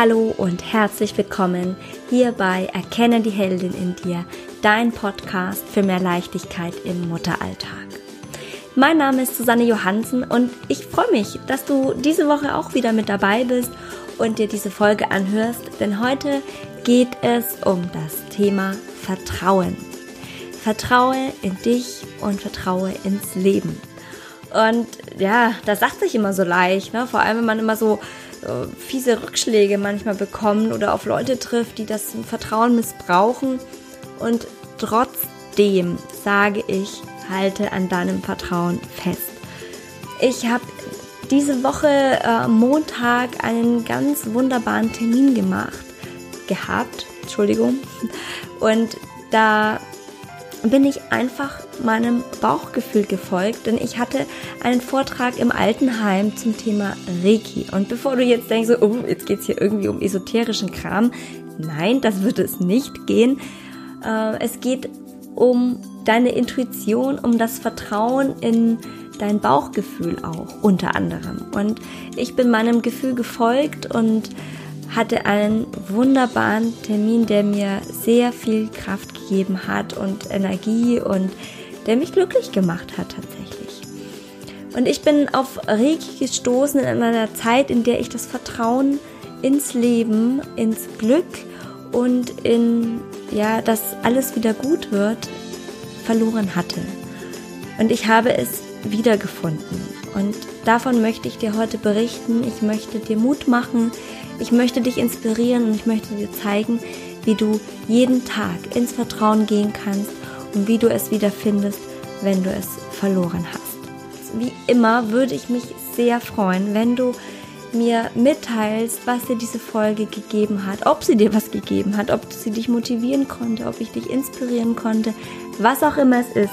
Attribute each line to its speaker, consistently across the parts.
Speaker 1: Hallo und herzlich willkommen hier bei Erkenne die Heldin in dir, dein Podcast für mehr Leichtigkeit im Mutteralltag. Mein Name ist Susanne Johansen und ich freue mich, dass du diese Woche auch wieder mit dabei bist und dir diese Folge anhörst, denn heute geht es um das Thema Vertrauen. Vertraue in dich und vertraue ins Leben. Und ja, das sagt sich immer so leicht, ne? vor allem wenn man immer so äh, fiese Rückschläge manchmal bekommen oder auf Leute trifft, die das Vertrauen missbrauchen. Und trotzdem sage ich, halte an deinem Vertrauen fest. Ich habe diese Woche äh, Montag einen ganz wunderbaren Termin gemacht, gehabt, Entschuldigung. Und da bin ich einfach meinem Bauchgefühl gefolgt, denn ich hatte einen Vortrag im Altenheim zum Thema Reiki. Und bevor du jetzt denkst, oh, jetzt geht's hier irgendwie um esoterischen Kram, nein, das wird es nicht gehen. Äh, es geht um deine Intuition, um das Vertrauen in dein Bauchgefühl auch unter anderem. Und ich bin meinem Gefühl gefolgt und hatte einen wunderbaren Termin, der mir sehr viel Kraft gegeben hat und Energie und der mich glücklich gemacht hat tatsächlich. Und ich bin auf Reiki gestoßen in einer Zeit, in der ich das Vertrauen ins Leben, ins Glück und in ja, dass alles wieder gut wird, verloren hatte. Und ich habe es wiedergefunden. Und davon möchte ich dir heute berichten. Ich möchte dir Mut machen. Ich möchte dich inspirieren und ich möchte dir zeigen, wie du jeden Tag ins Vertrauen gehen kannst und wie du es wieder findest, wenn du es verloren hast. Wie immer würde ich mich sehr freuen, wenn du mir mitteilst, was dir diese Folge gegeben hat, ob sie dir was gegeben hat, ob sie dich motivieren konnte, ob ich dich inspirieren konnte, was auch immer es ist.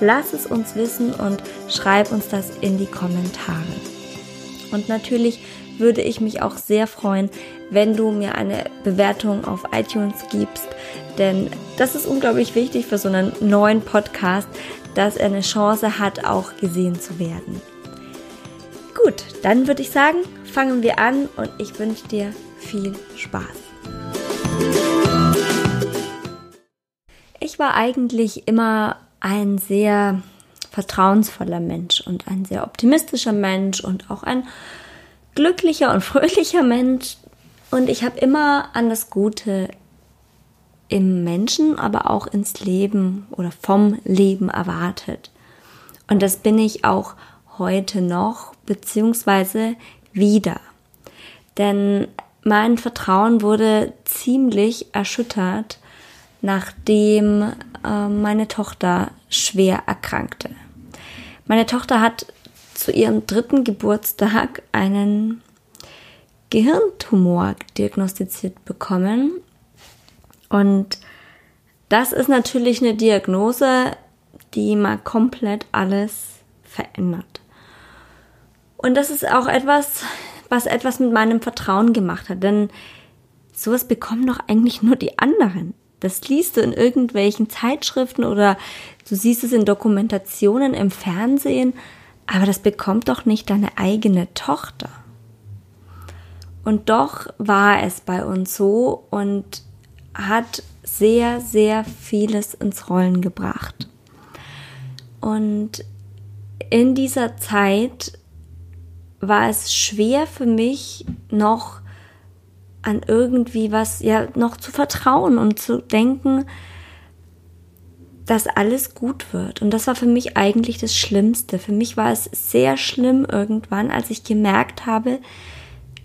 Speaker 1: Lass es uns wissen und schreib uns das in die Kommentare. Und natürlich würde ich mich auch sehr freuen, wenn du mir eine Bewertung auf iTunes gibst, denn das ist unglaublich wichtig für so einen neuen Podcast, dass er eine Chance hat, auch gesehen zu werden. Gut, dann würde ich sagen, fangen wir an und ich wünsche dir viel Spaß. Ich war eigentlich immer ein sehr vertrauensvoller Mensch und ein sehr optimistischer Mensch und auch ein glücklicher und fröhlicher Mensch. Und ich habe immer an das Gute im Menschen, aber auch ins Leben oder vom Leben erwartet. Und das bin ich auch heute noch, beziehungsweise wieder. Denn mein Vertrauen wurde ziemlich erschüttert, nachdem äh, meine Tochter schwer erkrankte. Meine Tochter hat zu ihrem dritten Geburtstag einen Gehirntumor diagnostiziert bekommen und das ist natürlich eine Diagnose, die mal komplett alles verändert. Und das ist auch etwas, was etwas mit meinem Vertrauen gemacht hat, denn sowas bekommen doch eigentlich nur die anderen. Das liest du in irgendwelchen Zeitschriften oder du siehst es in Dokumentationen im Fernsehen, aber das bekommt doch nicht deine eigene Tochter. Und doch war es bei uns so und hat sehr, sehr vieles ins Rollen gebracht. Und in dieser Zeit war es schwer für mich noch an irgendwie was, ja, noch zu vertrauen und zu denken, dass alles gut wird. Und das war für mich eigentlich das Schlimmste. Für mich war es sehr schlimm irgendwann, als ich gemerkt habe,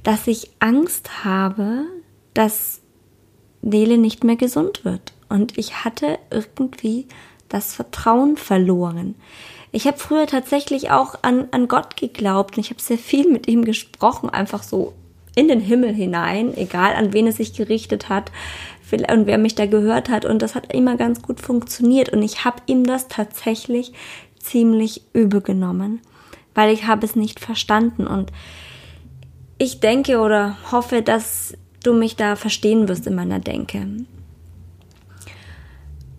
Speaker 1: dass ich Angst habe, dass Nele nicht mehr gesund wird. Und ich hatte irgendwie das Vertrauen verloren. Ich habe früher tatsächlich auch an, an Gott geglaubt und ich habe sehr viel mit ihm gesprochen, einfach so in den Himmel hinein, egal an wen es sich gerichtet hat und wer mich da gehört hat. Und das hat immer ganz gut funktioniert. Und ich habe ihm das tatsächlich ziemlich übel genommen, weil ich habe es nicht verstanden. Und ich denke oder hoffe, dass du mich da verstehen wirst in meiner Denke.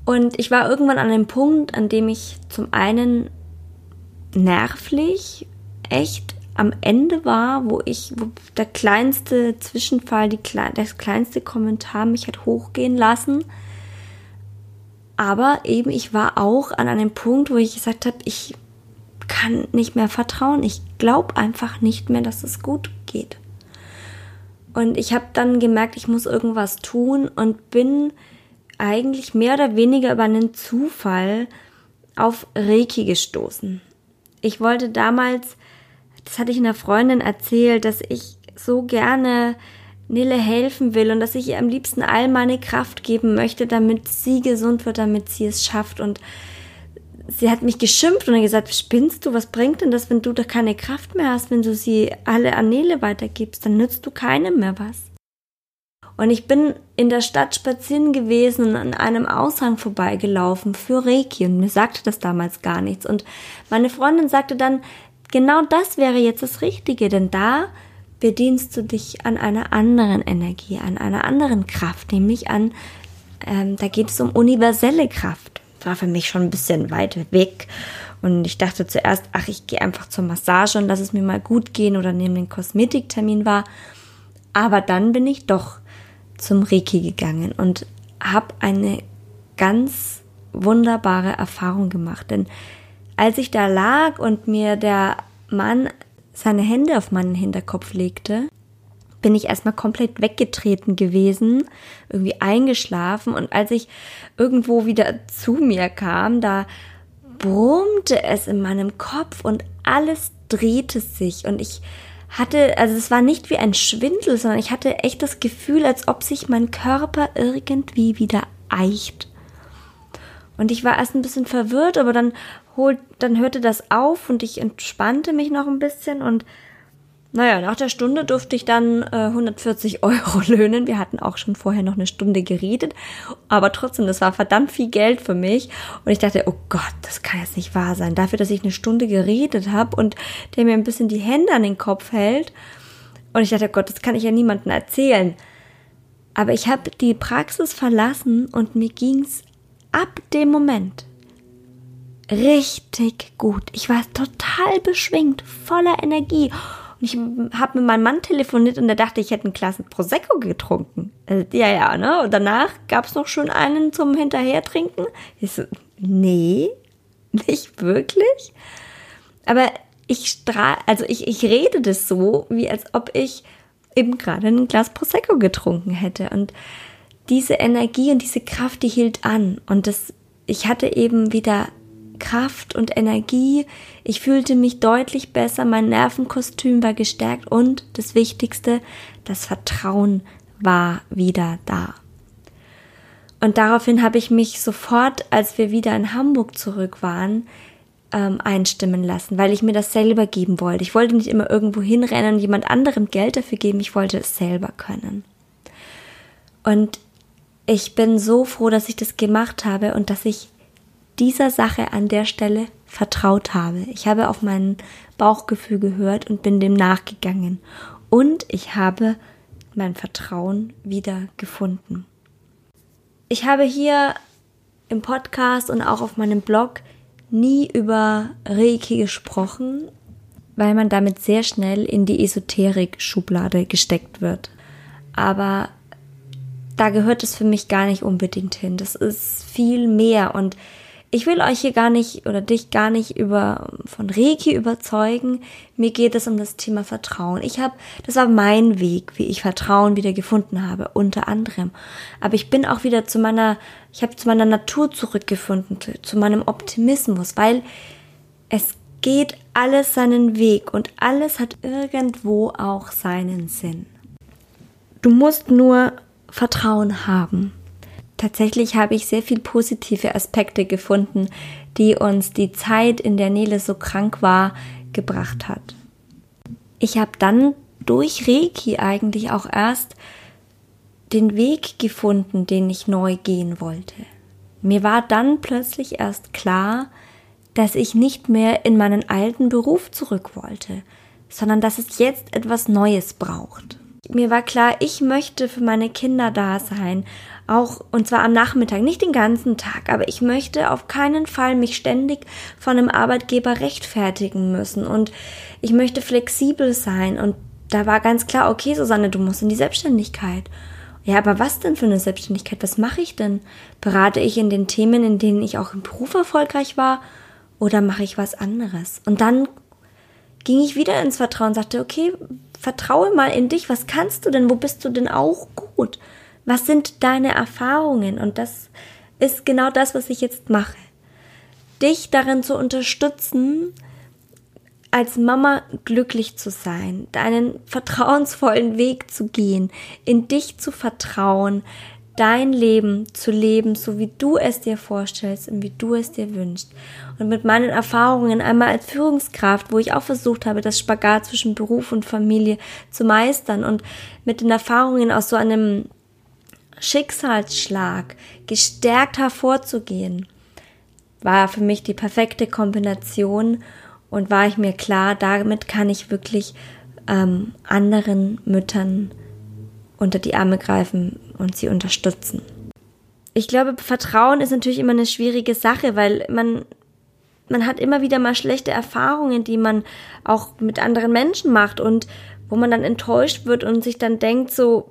Speaker 1: Und ich war irgendwann an einem Punkt, an dem ich zum einen nervlich echt am Ende war, wo ich, wo der kleinste Zwischenfall, die, das kleinste Kommentar mich hat hochgehen lassen. Aber eben, ich war auch an einem Punkt, wo ich gesagt habe, ich kann nicht mehr vertrauen. Ich glaube einfach nicht mehr, dass es gut geht. Und ich habe dann gemerkt, ich muss irgendwas tun und bin eigentlich mehr oder weniger über einen Zufall auf Reiki gestoßen. Ich wollte damals das hatte ich einer Freundin erzählt, dass ich so gerne Nille helfen will und dass ich ihr am liebsten all meine Kraft geben möchte, damit sie gesund wird, damit sie es schafft. Und sie hat mich geschimpft und gesagt, spinnst du, was bringt denn das, wenn du da keine Kraft mehr hast, wenn du sie alle an Nele weitergibst, dann nützt du keinem mehr was. Und ich bin in der Stadt spazieren gewesen und an einem Aushang vorbeigelaufen für Reiki und mir sagte das damals gar nichts. Und meine Freundin sagte dann, genau das wäre jetzt das Richtige, denn da bedienst du dich an einer anderen Energie, an einer anderen Kraft, nämlich an, ähm, da geht es um universelle Kraft. War für mich schon ein bisschen weit weg. Und ich dachte zuerst, ach, ich gehe einfach zur Massage und lass es mir mal gut gehen oder nehme den Kosmetiktermin wahr. Aber dann bin ich doch zum Reiki gegangen und habe eine ganz wunderbare Erfahrung gemacht. Denn als ich da lag und mir der Mann seine Hände auf meinen Hinterkopf legte, bin ich erstmal komplett weggetreten gewesen, irgendwie eingeschlafen und als ich irgendwo wieder zu mir kam, da brummte es in meinem Kopf und alles drehte sich und ich hatte, also es war nicht wie ein Schwindel, sondern ich hatte echt das Gefühl, als ob sich mein Körper irgendwie wieder eicht. Und ich war erst ein bisschen verwirrt, aber dann holt, dann hörte das auf und ich entspannte mich noch ein bisschen und naja, nach der Stunde durfte ich dann äh, 140 Euro löhnen. Wir hatten auch schon vorher noch eine Stunde geredet, aber trotzdem, das war verdammt viel Geld für mich. Und ich dachte, oh Gott, das kann jetzt nicht wahr sein. Dafür, dass ich eine Stunde geredet habe und der mir ein bisschen die Hände an den Kopf hält. Und ich dachte, oh Gott, das kann ich ja niemandem erzählen. Aber ich habe die Praxis verlassen und mir ging's ab dem Moment richtig gut. Ich war total beschwingt, voller Energie. Und ich habe mit meinem Mann telefoniert und der dachte, ich hätte einen klassen Prosecco getrunken. Also, ja, ja, ne? Und danach gab es noch schön einen zum Hinterhertrinken. Ich so, nee, nicht wirklich. Aber ich strahl, also ich, ich rede das so, wie als ob ich eben gerade ein Glas Prosecco getrunken hätte. Und diese Energie und diese Kraft, die hielt an. Und das, ich hatte eben wieder Kraft und Energie. Ich fühlte mich deutlich besser, mein Nervenkostüm war gestärkt und das Wichtigste, das Vertrauen war wieder da. Und daraufhin habe ich mich sofort, als wir wieder in Hamburg zurück waren, ähm, einstimmen lassen, weil ich mir das selber geben wollte. Ich wollte nicht immer irgendwo hinrennen und jemand anderem Geld dafür geben, ich wollte es selber können. Und ich bin so froh, dass ich das gemacht habe und dass ich dieser Sache an der Stelle vertraut habe. Ich habe auf mein Bauchgefühl gehört und bin dem nachgegangen. Und ich habe mein Vertrauen wieder gefunden. Ich habe hier im Podcast und auch auf meinem Blog nie über Reiki gesprochen, weil man damit sehr schnell in die Esoterik-Schublade gesteckt wird. Aber da gehört es für mich gar nicht unbedingt hin. Das ist viel mehr und ich will euch hier gar nicht oder dich gar nicht über von Reiki überzeugen. Mir geht es um das Thema Vertrauen. Ich habe, das war mein Weg, wie ich Vertrauen wieder gefunden habe, unter anderem. Aber ich bin auch wieder zu meiner, ich habe zu meiner Natur zurückgefunden, zu, zu meinem Optimismus, weil es geht alles seinen Weg und alles hat irgendwo auch seinen Sinn. Du musst nur Vertrauen haben. Tatsächlich habe ich sehr viel positive Aspekte gefunden, die uns die Zeit, in der Nele so krank war, gebracht hat. Ich habe dann durch Reiki eigentlich auch erst den Weg gefunden, den ich neu gehen wollte. Mir war dann plötzlich erst klar, dass ich nicht mehr in meinen alten Beruf zurück wollte, sondern dass es jetzt etwas Neues braucht. mir war klar, ich möchte für meine Kinder da sein. Auch, und zwar am Nachmittag, nicht den ganzen Tag, aber ich möchte auf keinen Fall mich ständig von einem Arbeitgeber rechtfertigen müssen und ich möchte flexibel sein und da war ganz klar, okay, Susanne, du musst in die Selbstständigkeit. Ja, aber was denn für eine Selbstständigkeit? Was mache ich denn? Berate ich in den Themen, in denen ich auch im Beruf erfolgreich war? Oder mache ich was anderes? Und dann ging ich wieder ins Vertrauen, sagte, okay, vertraue mal in dich. Was kannst du denn? Wo bist du denn auch gut? Was sind deine Erfahrungen? Und das ist genau das, was ich jetzt mache. Dich darin zu unterstützen, als Mama glücklich zu sein, deinen vertrauensvollen Weg zu gehen, in dich zu vertrauen, dein Leben zu leben, so wie du es dir vorstellst und wie du es dir wünschst. Und mit meinen Erfahrungen einmal als Führungskraft, wo ich auch versucht habe, das Spagat zwischen Beruf und Familie zu meistern und mit den Erfahrungen aus so einem Schicksalsschlag gestärkt hervorzugehen, war für mich die perfekte Kombination und war ich mir klar, damit kann ich wirklich ähm, anderen Müttern unter die Arme greifen und sie unterstützen. Ich glaube, Vertrauen ist natürlich immer eine schwierige Sache, weil man man hat immer wieder mal schlechte Erfahrungen, die man auch mit anderen Menschen macht und wo man dann enttäuscht wird und sich dann denkt so,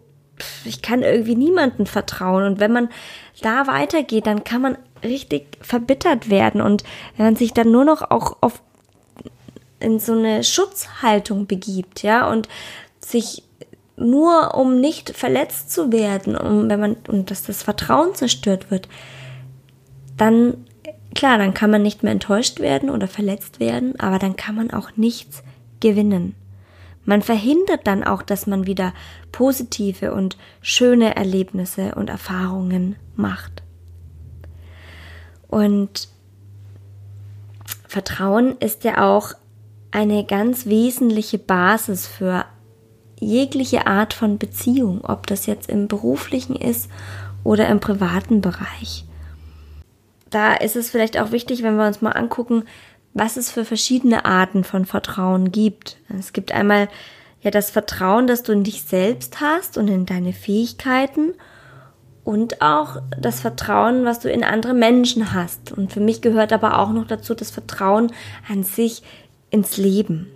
Speaker 1: ich kann irgendwie niemanden vertrauen. Und wenn man da weitergeht, dann kann man richtig verbittert werden und wenn man sich dann nur noch auch auf in so eine Schutzhaltung begibt, ja, und sich nur um nicht verletzt zu werden, um wenn man und dass das Vertrauen zerstört wird, dann klar, dann kann man nicht mehr enttäuscht werden oder verletzt werden, aber dann kann man auch nichts gewinnen. Man verhindert dann auch, dass man wieder positive und schöne Erlebnisse und Erfahrungen macht. Und Vertrauen ist ja auch eine ganz wesentliche Basis für jegliche Art von Beziehung, ob das jetzt im beruflichen ist oder im privaten Bereich. Da ist es vielleicht auch wichtig, wenn wir uns mal angucken, was es für verschiedene Arten von Vertrauen gibt. Es gibt einmal ja das Vertrauen, das du in dich selbst hast und in deine Fähigkeiten und auch das Vertrauen, was du in andere Menschen hast. Und für mich gehört aber auch noch dazu das Vertrauen an sich ins Leben.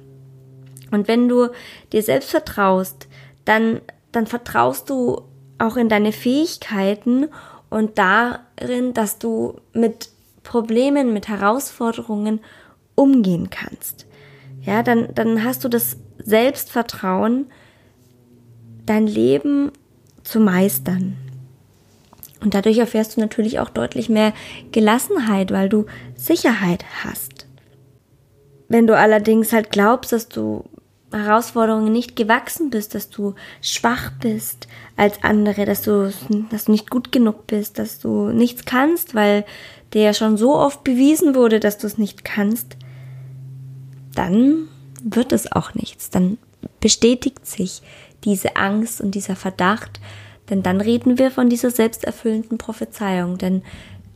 Speaker 1: Und wenn du dir selbst vertraust, dann, dann vertraust du auch in deine Fähigkeiten und darin, dass du mit Problemen, mit Herausforderungen umgehen kannst. Ja, dann, dann hast du das Selbstvertrauen, dein Leben zu meistern. Und dadurch erfährst du natürlich auch deutlich mehr Gelassenheit, weil du Sicherheit hast. Wenn du allerdings halt glaubst, dass du Herausforderungen nicht gewachsen bist, dass du schwach bist als andere, dass du, dass du nicht gut genug bist, dass du nichts kannst, weil dir ja schon so oft bewiesen wurde, dass du es nicht kannst, dann wird es auch nichts. Dann bestätigt sich diese Angst und dieser Verdacht, denn dann reden wir von dieser selbsterfüllenden Prophezeiung, denn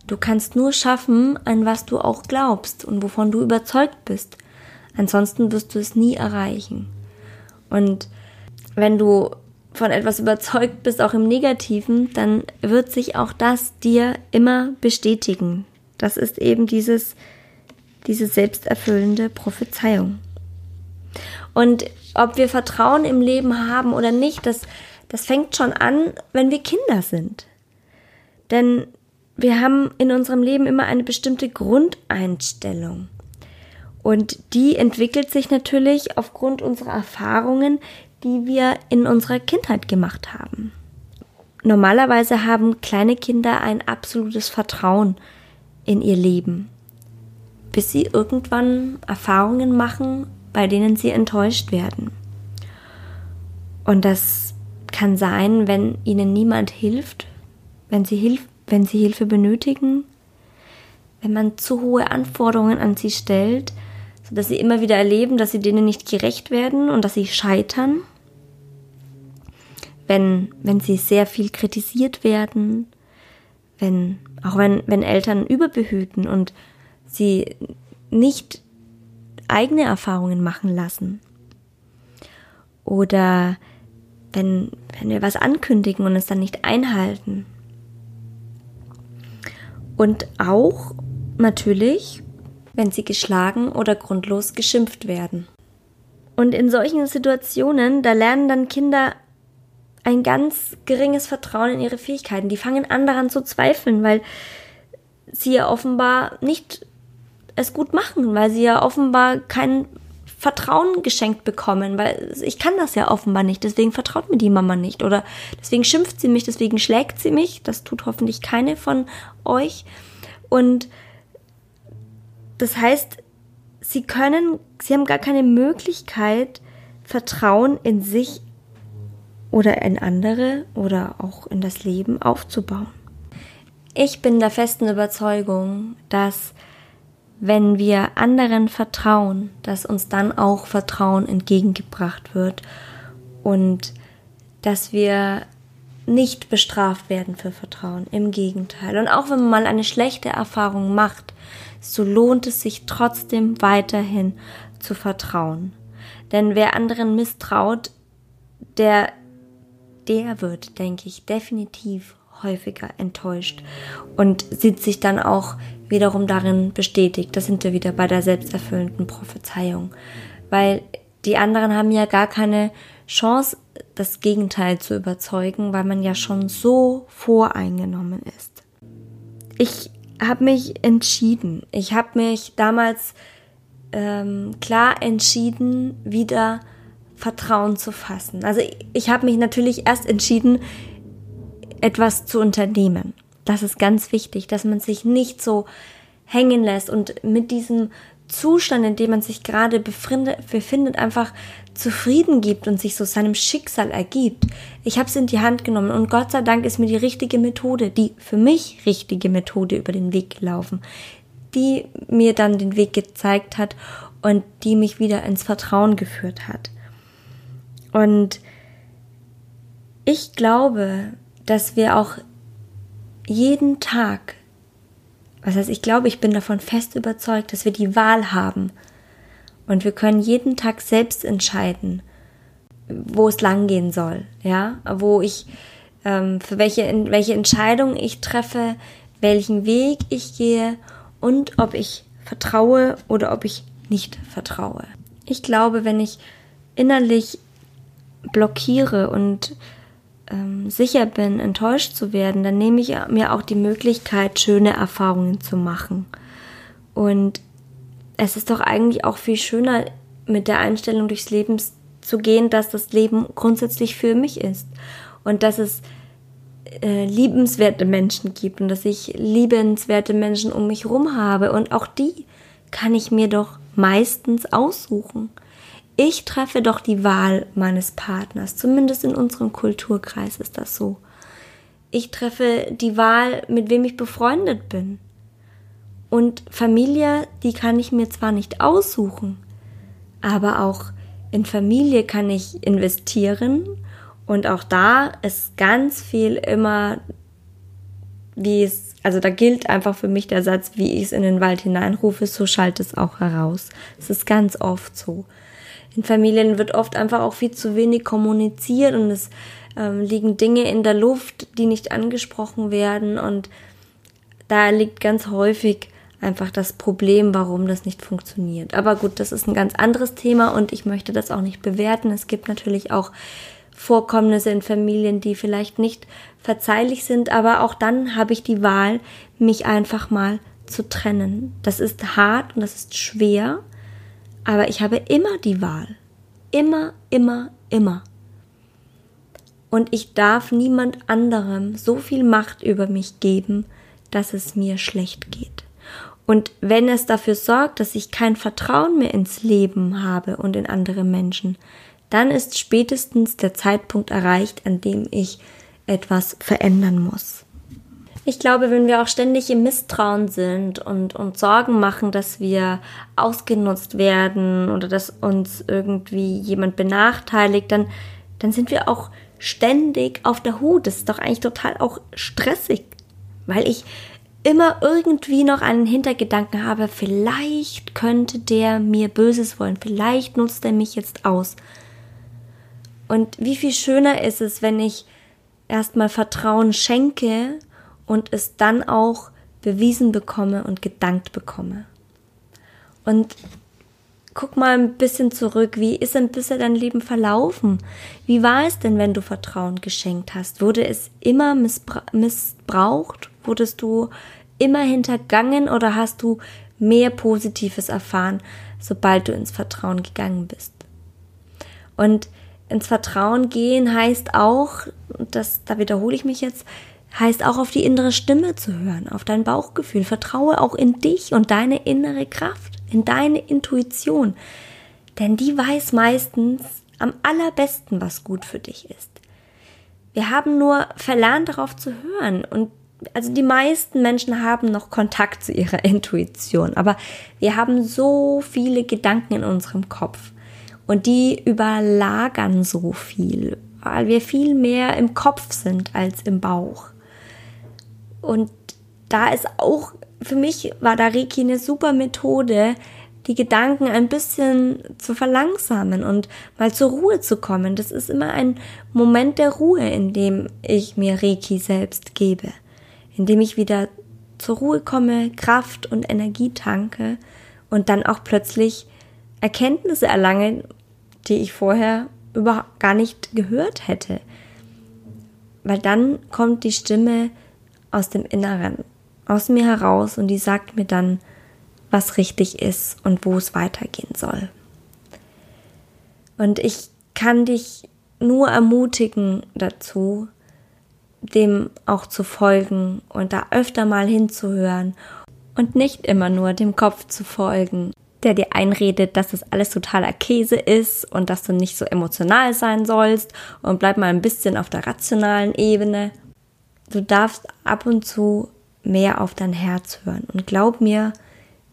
Speaker 1: du kannst nur schaffen, an was du auch glaubst und wovon du überzeugt bist. Ansonsten wirst du es nie erreichen. Und wenn du von etwas überzeugt bist, auch im Negativen, dann wird sich auch das dir immer bestätigen. Das ist eben dieses, diese selbsterfüllende Prophezeiung. Und ob wir Vertrauen im Leben haben oder nicht, das, das fängt schon an, wenn wir Kinder sind. Denn wir haben in unserem Leben immer eine bestimmte Grundeinstellung. Und die entwickelt sich natürlich aufgrund unserer Erfahrungen, die wir in unserer Kindheit gemacht haben. Normalerweise haben kleine Kinder ein absolutes Vertrauen in ihr Leben, bis sie irgendwann Erfahrungen machen, bei denen sie enttäuscht werden. Und das kann sein, wenn ihnen niemand hilft, wenn sie, Hilf wenn sie Hilfe benötigen, wenn man zu hohe Anforderungen an sie stellt, sodass sie immer wieder erleben, dass sie denen nicht gerecht werden und dass sie scheitern. Wenn, wenn sie sehr viel kritisiert werden, wenn, auch wenn, wenn Eltern überbehüten und sie nicht eigene Erfahrungen machen lassen. Oder wenn, wenn wir was ankündigen und es dann nicht einhalten. Und auch natürlich, wenn sie geschlagen oder grundlos geschimpft werden. Und in solchen Situationen, da lernen dann Kinder ein ganz geringes Vertrauen in ihre Fähigkeiten. Die fangen an daran zu zweifeln, weil sie ja offenbar nicht es gut machen, weil sie ja offenbar kein Vertrauen geschenkt bekommen, weil ich kann das ja offenbar nicht, deswegen vertraut mir die Mama nicht oder deswegen schimpft sie mich, deswegen schlägt sie mich, das tut hoffentlich keine von euch und das heißt, sie können, sie haben gar keine Möglichkeit, Vertrauen in sich oder in andere oder auch in das Leben aufzubauen. Ich bin der festen Überzeugung, dass wenn wir anderen vertrauen, dass uns dann auch Vertrauen entgegengebracht wird und dass wir nicht bestraft werden für Vertrauen. Im Gegenteil. Und auch wenn man mal eine schlechte Erfahrung macht, so lohnt es sich trotzdem weiterhin zu vertrauen. Denn wer anderen misstraut, der, der wird, denke ich, definitiv häufiger enttäuscht und sieht sich dann auch wiederum darin bestätigt. Das sind wir wieder bei der selbsterfüllenden Prophezeiung. Weil die anderen haben ja gar keine Chance, das Gegenteil zu überzeugen, weil man ja schon so voreingenommen ist. Ich habe mich entschieden. Ich habe mich damals ähm, klar entschieden, wieder Vertrauen zu fassen. Also ich, ich habe mich natürlich erst entschieden, etwas zu unternehmen. Das ist ganz wichtig, dass man sich nicht so hängen lässt und mit diesem Zustand, in dem man sich gerade befindet, einfach zufrieden gibt und sich so seinem Schicksal ergibt. Ich habe es in die Hand genommen und Gott sei Dank ist mir die richtige Methode, die für mich richtige Methode über den Weg gelaufen, die mir dann den Weg gezeigt hat und die mich wieder ins Vertrauen geführt hat. Und ich glaube, dass wir auch jeden Tag, was heißt, ich glaube, ich bin davon fest überzeugt, dass wir die Wahl haben. Und wir können jeden Tag selbst entscheiden, wo es langgehen soll, ja, wo ich, ähm, für welche, welche Entscheidung ich treffe, welchen Weg ich gehe und ob ich vertraue oder ob ich nicht vertraue. Ich glaube, wenn ich innerlich blockiere und ähm, sicher bin, enttäuscht zu werden, dann nehme ich mir auch die Möglichkeit, schöne Erfahrungen zu machen. Und es ist doch eigentlich auch viel schöner, mit der Einstellung durchs Leben zu gehen, dass das Leben grundsätzlich für mich ist. Und dass es äh, liebenswerte Menschen gibt und dass ich liebenswerte Menschen um mich herum habe. Und auch die kann ich mir doch meistens aussuchen ich treffe doch die Wahl meines Partners. Zumindest in unserem Kulturkreis ist das so. Ich treffe die Wahl, mit wem ich befreundet bin. Und Familie, die kann ich mir zwar nicht aussuchen, aber auch in Familie kann ich investieren und auch da ist ganz viel immer, wie es, also da gilt einfach für mich der Satz, wie ich es in den Wald hineinrufe, so schallt es auch heraus. Es ist ganz oft so in Familien wird oft einfach auch viel zu wenig kommuniziert und es ähm, liegen Dinge in der Luft, die nicht angesprochen werden und da liegt ganz häufig einfach das Problem, warum das nicht funktioniert. Aber gut, das ist ein ganz anderes Thema und ich möchte das auch nicht bewerten. Es gibt natürlich auch Vorkommnisse in Familien, die vielleicht nicht verzeihlich sind, aber auch dann habe ich die Wahl, mich einfach mal zu trennen. Das ist hart und das ist schwer, aber ich habe immer die Wahl. Immer, immer, immer. Und ich darf niemand anderem so viel Macht über mich geben, dass es mir schlecht geht. Und wenn es dafür sorgt, dass ich kein Vertrauen mehr ins Leben habe und in andere Menschen, dann ist spätestens der Zeitpunkt erreicht, an dem ich etwas verändern muss. Ich glaube, wenn wir auch ständig im Misstrauen sind und, und Sorgen machen, dass wir ausgenutzt werden oder dass uns irgendwie jemand benachteiligt, dann, dann sind wir auch ständig auf der Hut. Das ist doch eigentlich total auch stressig, weil ich immer irgendwie noch einen Hintergedanken habe, vielleicht könnte der mir Böses wollen, vielleicht nutzt er mich jetzt aus. Und wie viel schöner ist es, wenn ich erstmal Vertrauen schenke und es dann auch bewiesen bekomme und gedankt bekomme. Und guck mal ein bisschen zurück. Wie ist denn bisher dein Leben verlaufen? Wie war es denn, wenn du Vertrauen geschenkt hast? Wurde es immer missbra missbraucht? Wurdest du immer hintergangen oder hast du mehr Positives erfahren, sobald du ins Vertrauen gegangen bist? Und ins Vertrauen gehen heißt auch, das, da wiederhole ich mich jetzt, heißt auch auf die innere Stimme zu hören, auf dein Bauchgefühl. Vertraue auch in dich und deine innere Kraft, in deine Intuition. Denn die weiß meistens am allerbesten, was gut für dich ist. Wir haben nur verlernt, darauf zu hören. Und also die meisten Menschen haben noch Kontakt zu ihrer Intuition. Aber wir haben so viele Gedanken in unserem Kopf. Und die überlagern so viel, weil wir viel mehr im Kopf sind als im Bauch. Und da ist auch, für mich war da Reiki eine super Methode, die Gedanken ein bisschen zu verlangsamen und mal zur Ruhe zu kommen. Das ist immer ein Moment der Ruhe, in dem ich mir Reiki selbst gebe, in dem ich wieder zur Ruhe komme, Kraft und Energie tanke und dann auch plötzlich Erkenntnisse erlange, die ich vorher überhaupt gar nicht gehört hätte. Weil dann kommt die Stimme aus dem Inneren, aus mir heraus und die sagt mir dann, was richtig ist und wo es weitergehen soll. Und ich kann dich nur ermutigen dazu, dem auch zu folgen und da öfter mal hinzuhören und nicht immer nur dem Kopf zu folgen der dir einredet, dass das alles totaler Käse ist und dass du nicht so emotional sein sollst und bleib mal ein bisschen auf der rationalen Ebene. Du darfst ab und zu mehr auf dein Herz hören und glaub mir,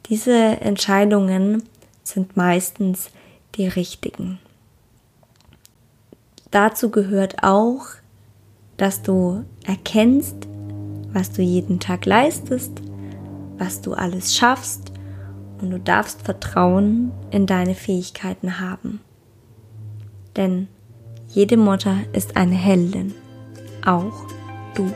Speaker 1: diese Entscheidungen sind meistens die richtigen. Dazu gehört auch, dass du erkennst, was du jeden Tag leistest, was du alles schaffst und du darfst Vertrauen in deine Fähigkeiten haben. Denn jede Mutter ist eine Heldin, auch du.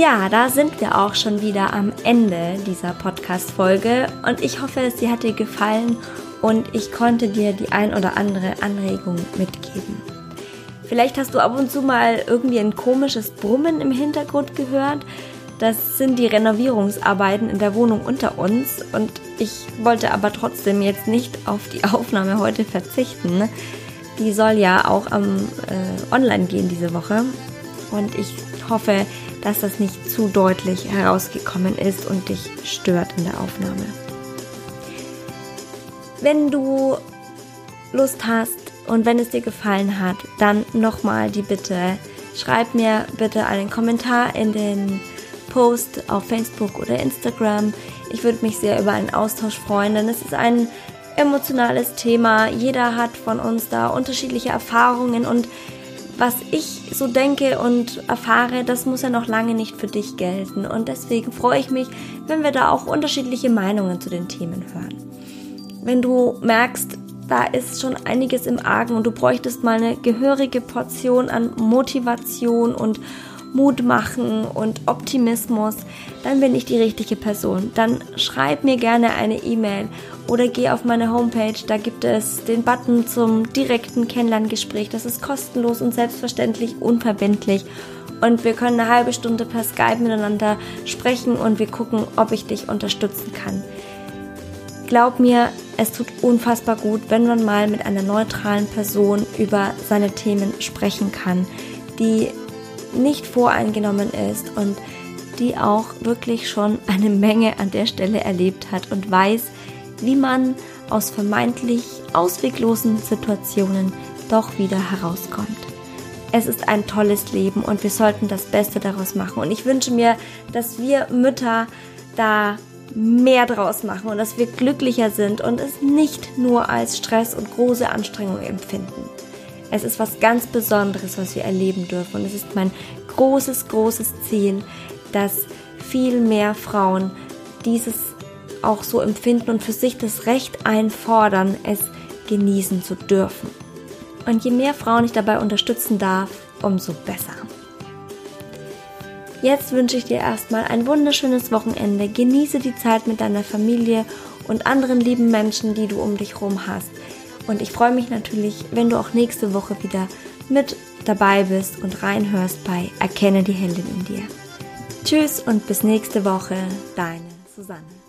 Speaker 1: Ja, da sind wir auch schon wieder am Ende dieser Podcast-Folge und ich hoffe, sie hat dir gefallen und ich konnte dir die ein oder andere Anregung mitgeben. Vielleicht hast du ab und zu mal irgendwie ein komisches Brummen im Hintergrund gehört. Das sind die Renovierungsarbeiten in der Wohnung unter uns und ich wollte aber trotzdem jetzt nicht auf die Aufnahme heute verzichten. Die soll ja auch am äh, online gehen diese Woche und ich hoffe, dass das nicht zu deutlich herausgekommen ist und dich stört in der Aufnahme. Wenn du Lust hast und wenn es dir gefallen hat, dann nochmal die Bitte, schreib mir bitte einen Kommentar in den Post auf Facebook oder Instagram. Ich würde mich sehr über einen Austausch freuen, denn es ist ein emotionales Thema. Jeder hat von uns da unterschiedliche Erfahrungen und was ich so denke und erfahre, das muss ja noch lange nicht für dich gelten. Und deswegen freue ich mich, wenn wir da auch unterschiedliche Meinungen zu den Themen hören. Wenn du merkst, da ist schon einiges im Argen und du bräuchtest mal eine gehörige Portion an Motivation und Mut machen und Optimismus, dann bin ich die richtige Person. Dann schreib mir gerne eine E-Mail oder geh auf meine Homepage. Da gibt es den Button zum direkten Kennenlerngespräch. Das ist kostenlos und selbstverständlich unverbindlich. Und wir können eine halbe Stunde per Skype miteinander sprechen und wir gucken, ob ich dich unterstützen kann. Glaub mir, es tut unfassbar gut, wenn man mal mit einer neutralen Person über seine Themen sprechen kann, die nicht voreingenommen ist und die auch wirklich schon eine Menge an der Stelle erlebt hat und weiß, wie man aus vermeintlich ausweglosen Situationen doch wieder herauskommt. Es ist ein tolles Leben und wir sollten das Beste daraus machen. Und ich wünsche mir, dass wir Mütter da mehr draus machen und dass wir glücklicher sind und es nicht nur als Stress und große Anstrengung empfinden. Es ist was ganz Besonderes, was wir erleben dürfen. Und es ist mein großes, großes Ziel, dass viel mehr Frauen dieses auch so empfinden und für sich das Recht einfordern, es genießen zu dürfen. Und je mehr Frauen ich dabei unterstützen darf, umso besser. Jetzt wünsche ich dir erstmal ein wunderschönes Wochenende. Genieße die Zeit mit deiner Familie und anderen lieben Menschen, die du um dich herum hast. Und ich freue mich natürlich, wenn du auch nächste Woche wieder mit dabei bist und reinhörst bei Erkenne die Heldin in dir. Tschüss und bis nächste Woche, deine Susanne.